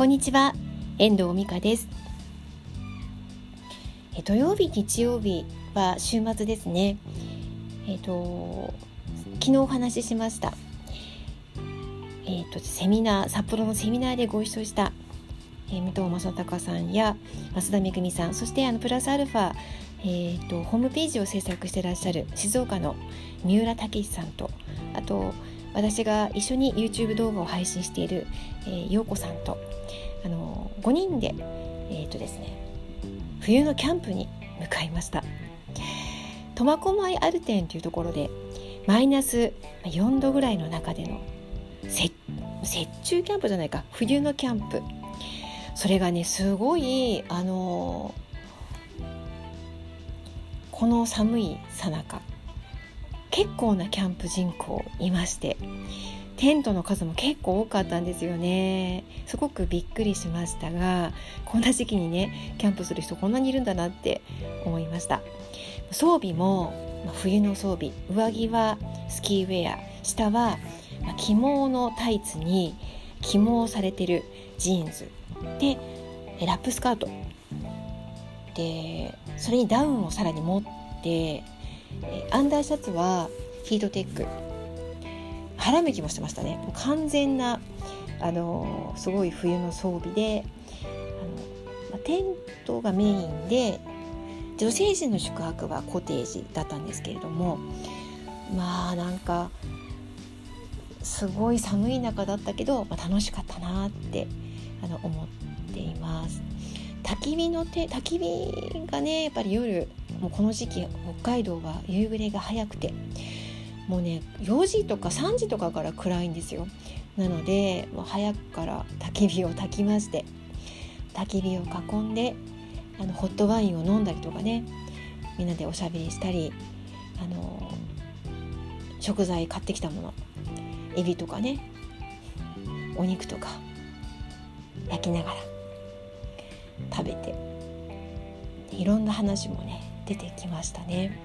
こんにちは。遠藤美香です。え土曜日日曜日は週末ですね。えっ、と昨日お話ししました。えっ、とセミナー札幌のセミナーでご一緒したえー、武藤正隆さんや増田恵さんそしてあのプラスアルファ、えーと、ホームページを制作してらっしゃる静岡の三浦武さんとあと私が一緒に YouTube 動画を配信している、えー、陽子さんとあの5人で、えーとですね、冬のキャンプに向かいました。苫小牧アルテンというところでマイナス4度ぐらいの中での雪中キャンプじゃないか冬のキャンプ。それがねすごいあのこの寒いさなか結構なキャンプ人口いましてテントの数も結構多かったんですよね。すごくびっくりしましたがこんな時期にねキャンプする人こんなにいるんだなって思いました。装備も、まあ、冬の装備上着はスキーウェア下は、まあ、起毛のタイツに起毛されてるジーンズ。でラップスカート。でそれにダウンをさらに持ってアンダーシャツはヒートテック。腹めきもしてましたね。完全なあのすごい冬の装備であの、まテントがメインで女性陣の宿泊はコテージだったんですけれどもまあなんかすごい寒い中だったけど、まあ、楽しかったなってあの思っています。焚き火の手焚き火がねやっぱり夜もうこの時期北海道は夕暮れが早くてもうね4時とか3時とかから暗いんですよ。なのでもう早くから焚き火を焚きまして焚き火を囲んであのホットワインを飲んだりとかねみんなでおしゃべりしたりあの食材買ってきたものエビとかねお肉とか焼きながら食べていろんな話もね出てきましたね。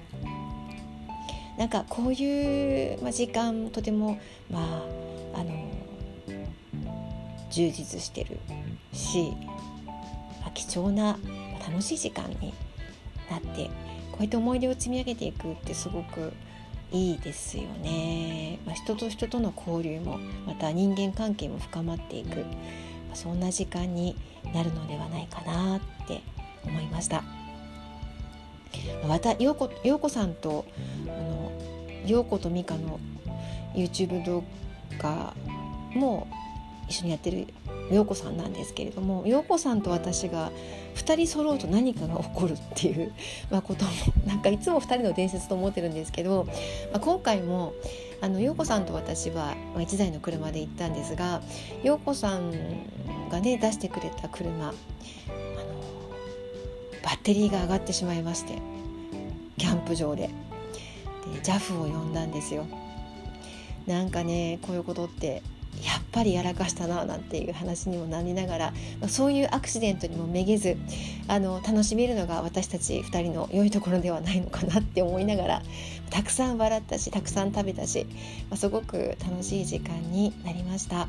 なんかこういう、ま、時間とてもまああの充実してるし、まあ、貴重な楽しい時間になってこうやって思い出を積み上げていくってすごくいいですよね、まあ、人と人との交流もまた人間関係も深まっていく、まあ、そんな時間になるのではないかなって思いました。また陽子陽子さんとあの陽子と美香の YouTube 動画も一緒にやってる陽子さんなんですけれども陽子さんと私が2人揃うと何かが起こるっていう、まあ、こともなんかいつも2人の伝説と思ってるんですけど、まあ、今回もあの陽子さんと私は1台の車で行ったんですが陽子さんがね出してくれた車バッテリーが上がってしまいましてキャンプ場でで JAF を呼んだんですよ。なんかねこういうことってやっぱりやらかしたななんていう話にもなりながら、まあ、そういうアクシデントにもめげずあの楽しめるのが私たち2人の良いところではないのかなって思いながらたくさん笑ったしたくさん食べたし、まあ、すごく楽しい時間になりました。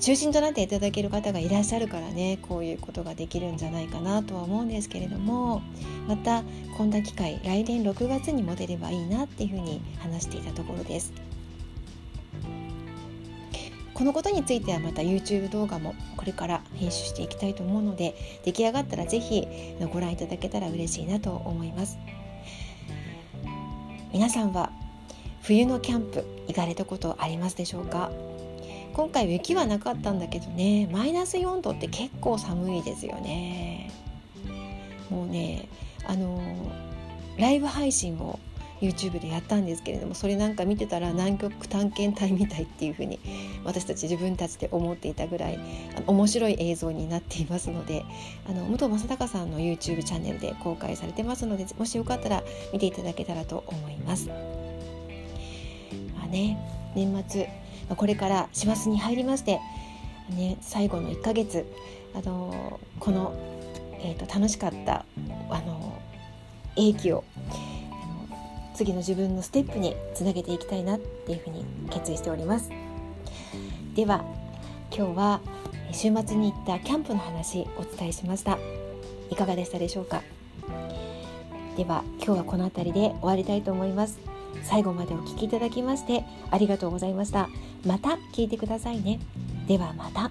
中心となっていただける方がいらっしゃるからねこういうことができるんじゃないかなとは思うんですけれどもまたこんな機会来年6月にも出ればいいなっていうふうに話していたところです。このことについてはまた YouTube 動画もこれから編集していきたいと思うので出来上がったら是非ご覧いただけたら嬉しいなと思います皆さんは冬のキャンプ行かれたことありますでしょうか？今回雪はなかったんだけどねマイナス4度って結構寒いですよねもうねあのライブ配信を YouTube でやったんですけれどもそれなんか見てたら南極探検隊みたいっていう風に私たち自分たちで思っていたぐらい面白い映像になっていますのであの武藤正孝さんの YouTube チャンネルで公開されてますのでもしよかったら見ていただけたらと思います。まあね、年末これから師走に入りまして、ね、最後の1ヶ月あのこの、えーと、楽しかったあの英気を次の自分のステップにつなげていきたいなっていうふうに決意しております。では今日は、週末に行ったキャンプの話お伝えしました。いかがでしたでしょうか？では今日はこの辺りで終わりたいと思います。最後までお聴きいただきましてありがとうございましたまた聞いてくださいねではまた。